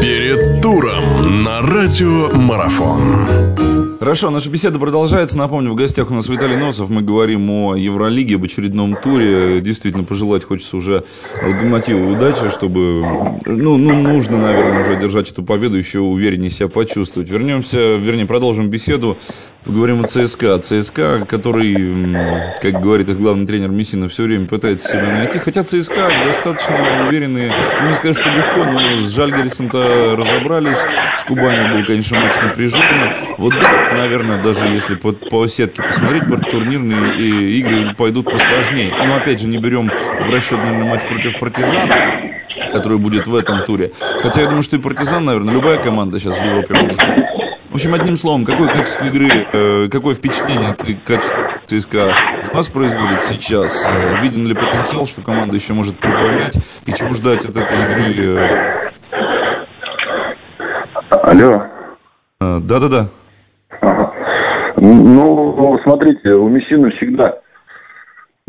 Перед туром на радио Марафон. Хорошо, наша беседа продолжается. Напомню, в гостях у нас Виталий Носов. Мы говорим о Евролиге, об очередном туре. Действительно, пожелать хочется уже локомотиву удачи, чтобы... Ну, ну, нужно, наверное, уже держать эту победу, еще увереннее себя почувствовать. Вернемся, вернее, продолжим беседу. Поговорим о ЦСКА. ЦСКА, который, как говорит их главный тренер Мессина, все время пытается себя найти. Хотя ЦСКА достаточно уверенные. Ну, не скажу, что легко, но с Жальгерисом-то разобрались. С Кубанью был, конечно, матч напряженный. Вот да, наверное, даже если по, по сетке посмотреть, турнирные игры пойдут посложнее. Но опять же, не берем в расчет, наверное, матч против партизана, который будет в этом туре. Хотя я думаю, что и партизан, наверное, любая команда сейчас в Европе может. В общем, одним словом, какое качество игры, э, какое впечатление от качества ЦСКА у нас производит сейчас? Э, виден ли потенциал, что команда еще может прибавлять? И чего ждать от этой игры? Э? Алло. Э, да-да-да. Ну, смотрите, у Мессина всегда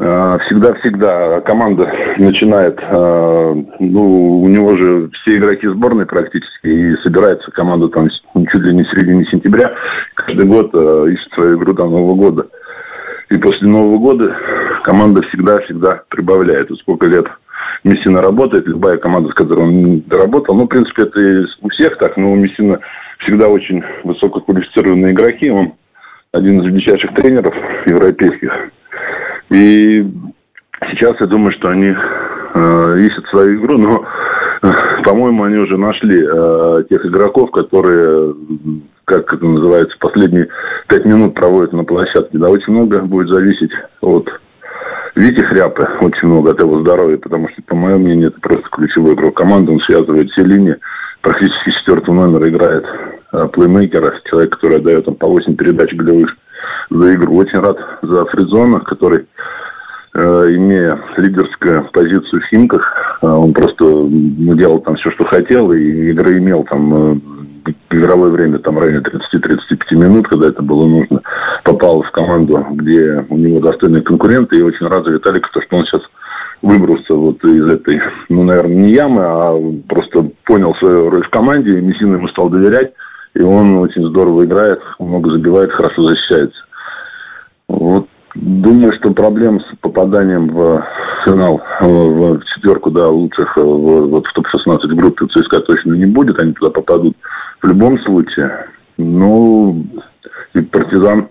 всегда-всегда команда начинает, э, ну, у него же все игроки сборной практически, и собирается команда там чуть ли не в середине сентября, каждый год э, ищет свою игру до Нового года. И после Нового года команда всегда-всегда прибавляет. И сколько лет Мессина работает, любая команда, с которой он работал, ну, в принципе, это и у всех так, но у Мессина всегда очень высококвалифицированные игроки, он один из величайших тренеров европейских. И сейчас я думаю, что они э, ищут свою игру, но, э, по-моему, они уже нашли э, тех игроков, которые, как это называется, последние пять минут проводят на площадке. Да, очень много будет зависеть от Вити Хряпы, очень много от его здоровья, потому что, по моему мнению, это просто ключевой игрок команды, он связывает все линии, практически четвертого номера играет э, плеймейкера, человек, который отдает там, по 8 передач голевых за игру. Очень рад за Фридзона, который, э, имея лидерскую позицию в Химках, э, он просто делал там все, что хотел, и игры имел там э, игровое время там в районе 30-35 минут, когда это было нужно, попал в команду, где у него достойные конкуренты, и очень рад за Виталика, то, что он сейчас выбрался вот из этой, ну, наверное, не ямы, а просто понял свою роль в команде, и Мессина ему стал доверять, и он очень здорово играет, много забивает, хорошо защищается. Вот думаю, что проблем с попаданием в финал, в четверку, да, лучших, в, вот в топ-16 группе у ЦСКА точно не будет, они туда попадут в любом случае. Ну, и партизан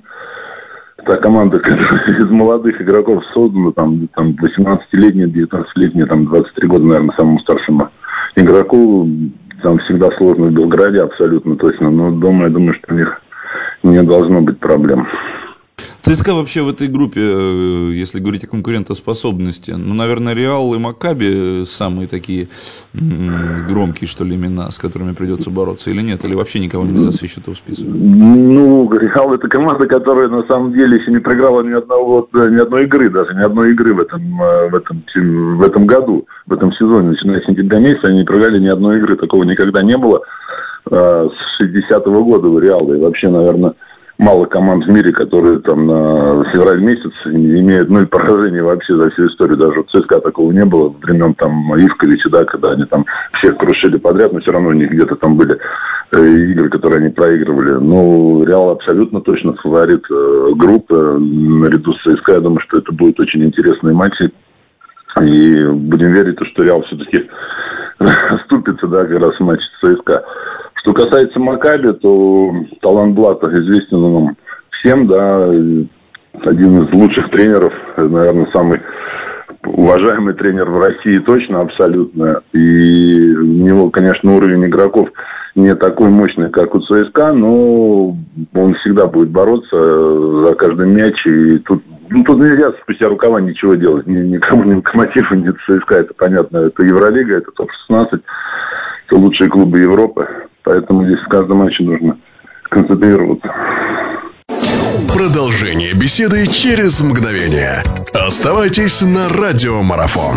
та команда, которая из молодых игроков создана, там, там 18-летние, 19-летние, там 23 года, наверное, самому старшему игроку, там всегда сложно в Белграде, абсолютно точно, но дома я думаю, что у них не должно быть проблем. ЦСКА вообще в этой группе, э, если говорить о конкурентоспособности, ну, наверное, Реал и Макаби самые такие громкие, что ли, имена, с которыми придется бороться, или нет? Или вообще никого нельзя со счетов списывать? Ну, Реал это команда, которая на самом деле еще не проиграла ни одного, ни одной игры, даже ни одной игры в этом, э, в этом, в этом году, в этом сезоне, начиная с сентября месяца, они не проиграли ни одной игры, такого никогда не было э, с 60-го года в Реале. И вообще, наверное, мало команд в мире, которые там на февраль месяц имеют ноль поражений вообще за всю историю. Даже в ЦСКА такого не было времен там Ивковича, да, когда они там всех крушили подряд, но все равно у них где-то там были э, игры, которые они проигрывали. Ну, Реал абсолютно точно фаворит э, группы наряду с ЦСКА. Я думаю, что это будет очень интересный матч. И будем верить, что Реал все-таки ступится, да, как раз в матче с ЦСКА. Что касается Макаби, то Талант Блата известен нам всем, да, один из лучших тренеров, наверное, самый уважаемый тренер в России точно, абсолютно. И у него, конечно, уровень игроков не такой мощный, как у ЦСКА, но он всегда будет бороться за каждый мяч. И тут, ну, тут нельзя спустя рукава ничего делать. Ни, никому, ни Локомотиву, ни ЦСКА, это понятно. Это Евролига, это топ-16, это лучшие клубы Европы. Поэтому здесь в каждом матче нужно концентрироваться. Продолжение беседы через мгновение. Оставайтесь на радиомарафон.